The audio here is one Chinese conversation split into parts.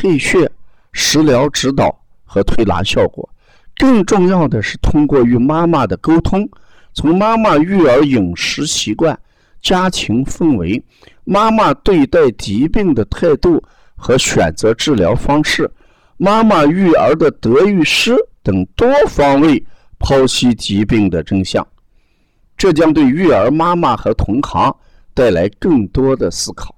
配穴、食疗指导和推拿效果，更重要的是通过与妈妈的沟通，从妈妈育儿饮食习惯、家庭氛围、妈妈对待疾病的态度和选择治疗方式、妈妈育儿的得与失等多方位剖析疾病的真相。这将对育儿妈妈和同行带来更多的思考，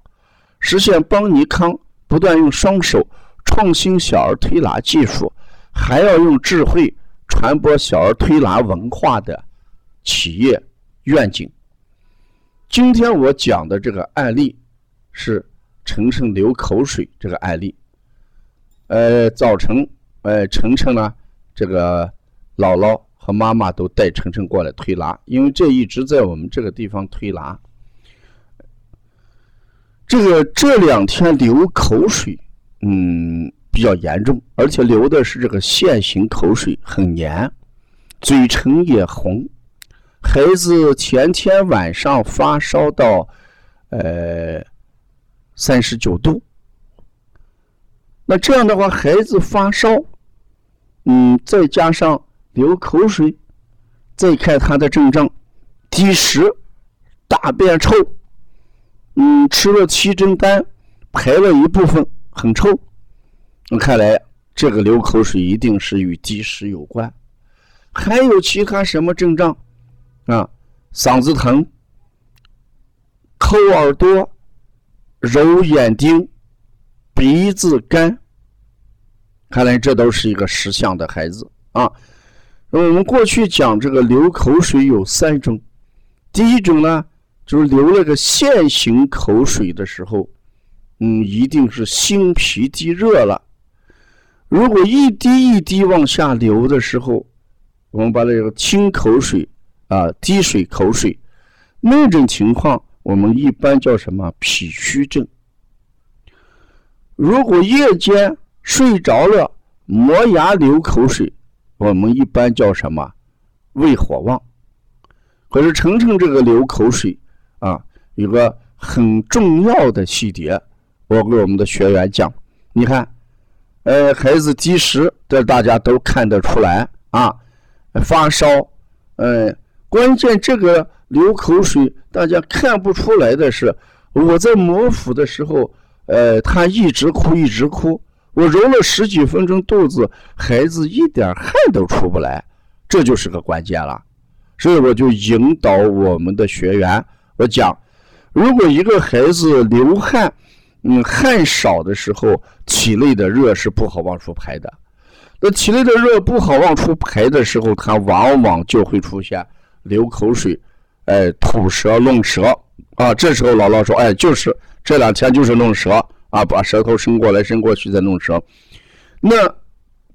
实现邦尼康。不断用双手创新小儿推拿技术，还要用智慧传播小儿推拿文化的企业愿景。今天我讲的这个案例是晨晨流口水这个案例。呃，早晨，呃，晨晨呢，这个姥姥和妈妈都带晨晨过来推拿，因为这一直在我们这个地方推拿。这个这两天流口水，嗯，比较严重，而且流的是这个线形口水，很黏，嘴唇也红。孩子前天晚上发烧到，呃，三十九度。那这样的话，孩子发烧，嗯，再加上流口水，再看他的症状，积食，大便臭。嗯，吃了七珍丹，排了一部分，很臭。那看来这个流口水一定是与积食有关。还有其他什么症状啊？嗓子疼、抠耳朵、揉眼睛、鼻子干。看来这都是一个实相的孩子啊。我们过去讲这个流口水有三种，第一种呢。就是流了个线形口水的时候，嗯，一定是心脾积热了。如果一滴一滴往下流的时候，我们把这个清口水啊，滴水口水，那种情况我们一般叫什么？脾虚症。如果夜间睡着了，磨牙流口水，我们一般叫什么？胃火旺。可是晨晨这个流口水。啊，有个很重要的细节，我给我们的学员讲。你看，呃，孩子积食，这大家都看得出来啊。发烧，呃，关键这个流口水，大家看不出来的是，我在摩腹的时候，呃，他一直哭，一直哭。我揉了十几分钟肚子，孩子一点汗都出不来，这就是个关键了。所以我就引导我们的学员。我讲，如果一个孩子流汗，嗯，汗少的时候，体内的热是不好往出排的。那体内的热不好往出排的时候，他往往就会出现流口水，哎，吐舌、弄舌啊。这时候姥姥说：“哎，就是这两天就是弄舌啊，把舌头伸过来、伸过去再弄舌。”那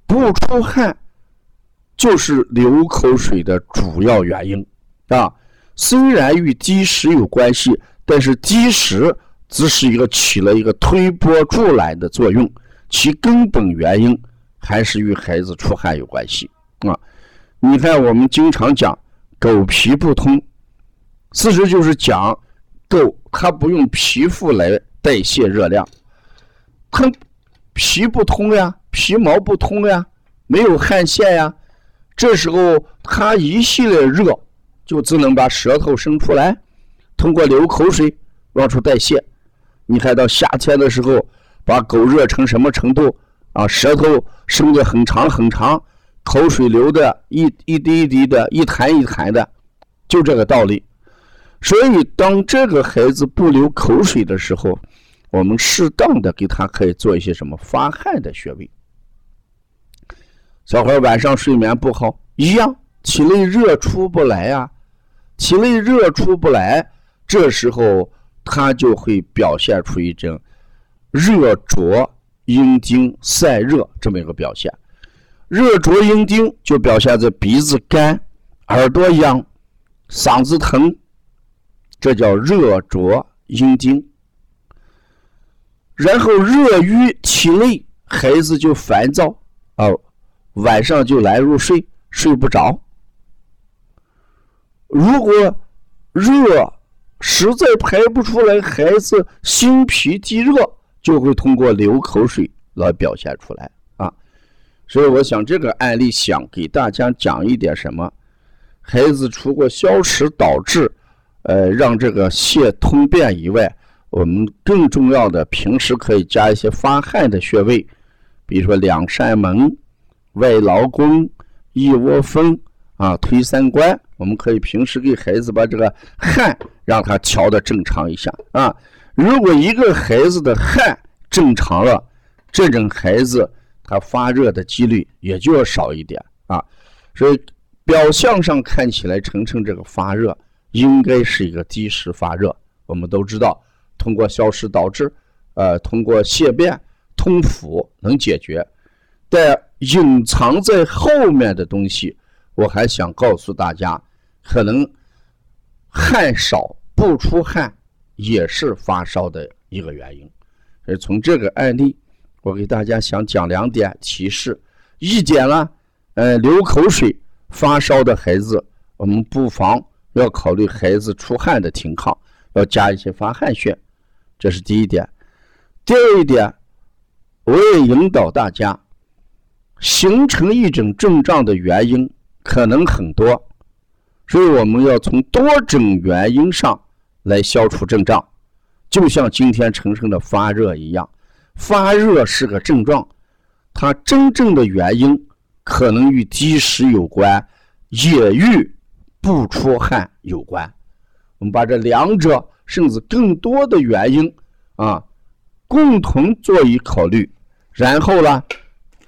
不出汗就是流口水的主要原因啊。虽然与积食有关系，但是积食只是一个起了一个推波助澜的作用，其根本原因还是与孩子出汗有关系啊！你看，我们经常讲狗皮不通，事实就是讲狗它不用皮肤来代谢热量，它皮不通呀，皮毛不通呀，没有汗腺呀，这时候它一系列热。就只能把舌头伸出来，通过流口水往出代谢。你看到夏天的时候，把狗热成什么程度啊？舌头伸得很长很长，口水流的一一滴一滴的，一弹一弹的，就这个道理。所以，当这个孩子不流口水的时候，我们适当的给他可以做一些什么发汗的穴位。小孩晚上睡眠不好，一样体内热出不来呀。体内热出不来，这时候他就会表现出一种热灼阴茎散热这么一个表现。热灼阴茎就表现在鼻子干、耳朵痒、嗓子疼，这叫热灼阴茎。然后热瘀体内，孩子就烦躁啊，晚上就难入睡，睡不着。如果热实在排不出来，孩子心脾积热，就会通过流口水来表现出来啊。所以，我想这个案例想给大家讲一点什么？孩子除过消食导滞，呃，让这个泻通便以外，我们更重要的，平时可以加一些发汗的穴位，比如说两扇门、外劳宫、一窝蜂啊、推三关。我们可以平时给孩子把这个汗让他调的正常一下啊。如果一个孩子的汗正常了，这种孩子。他发热的几率也就要少一点啊，所以表象上看起来，晨晨这个发热应该是一个积食发热。我们都知道，通过消食导致，呃，通过泻便通腑能解决。但隐藏在后面的东西，我还想告诉大家，可能汗少不出汗也是发烧的一个原因。所以从这个案例。我给大家想讲两点提示，一点呢，呃，流口水发烧的孩子，我们不妨要考虑孩子出汗的情况，要加一些发汗穴，这是第一点。第二一点，我也引导大家，形成一种症状的原因可能很多，所以我们要从多种原因上来消除症状，就像今天晨晨的发热一样。发热是个症状，它真正的原因可能与积食有关，也与不出汗有关。我们把这两者甚至更多的原因啊，共同做以考虑，然后呢，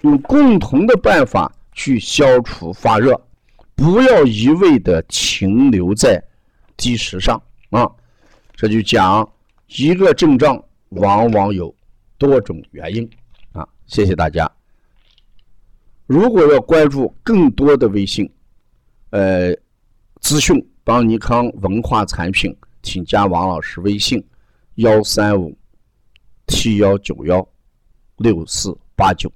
用共同的办法去消除发热，不要一味的停留在积食上啊。这就讲一个症状往往有。多种原因啊，谢谢大家。如果要关注更多的微信，呃，资讯邦尼康文化产品，请加王老师微信：幺三五七幺九幺六四八九。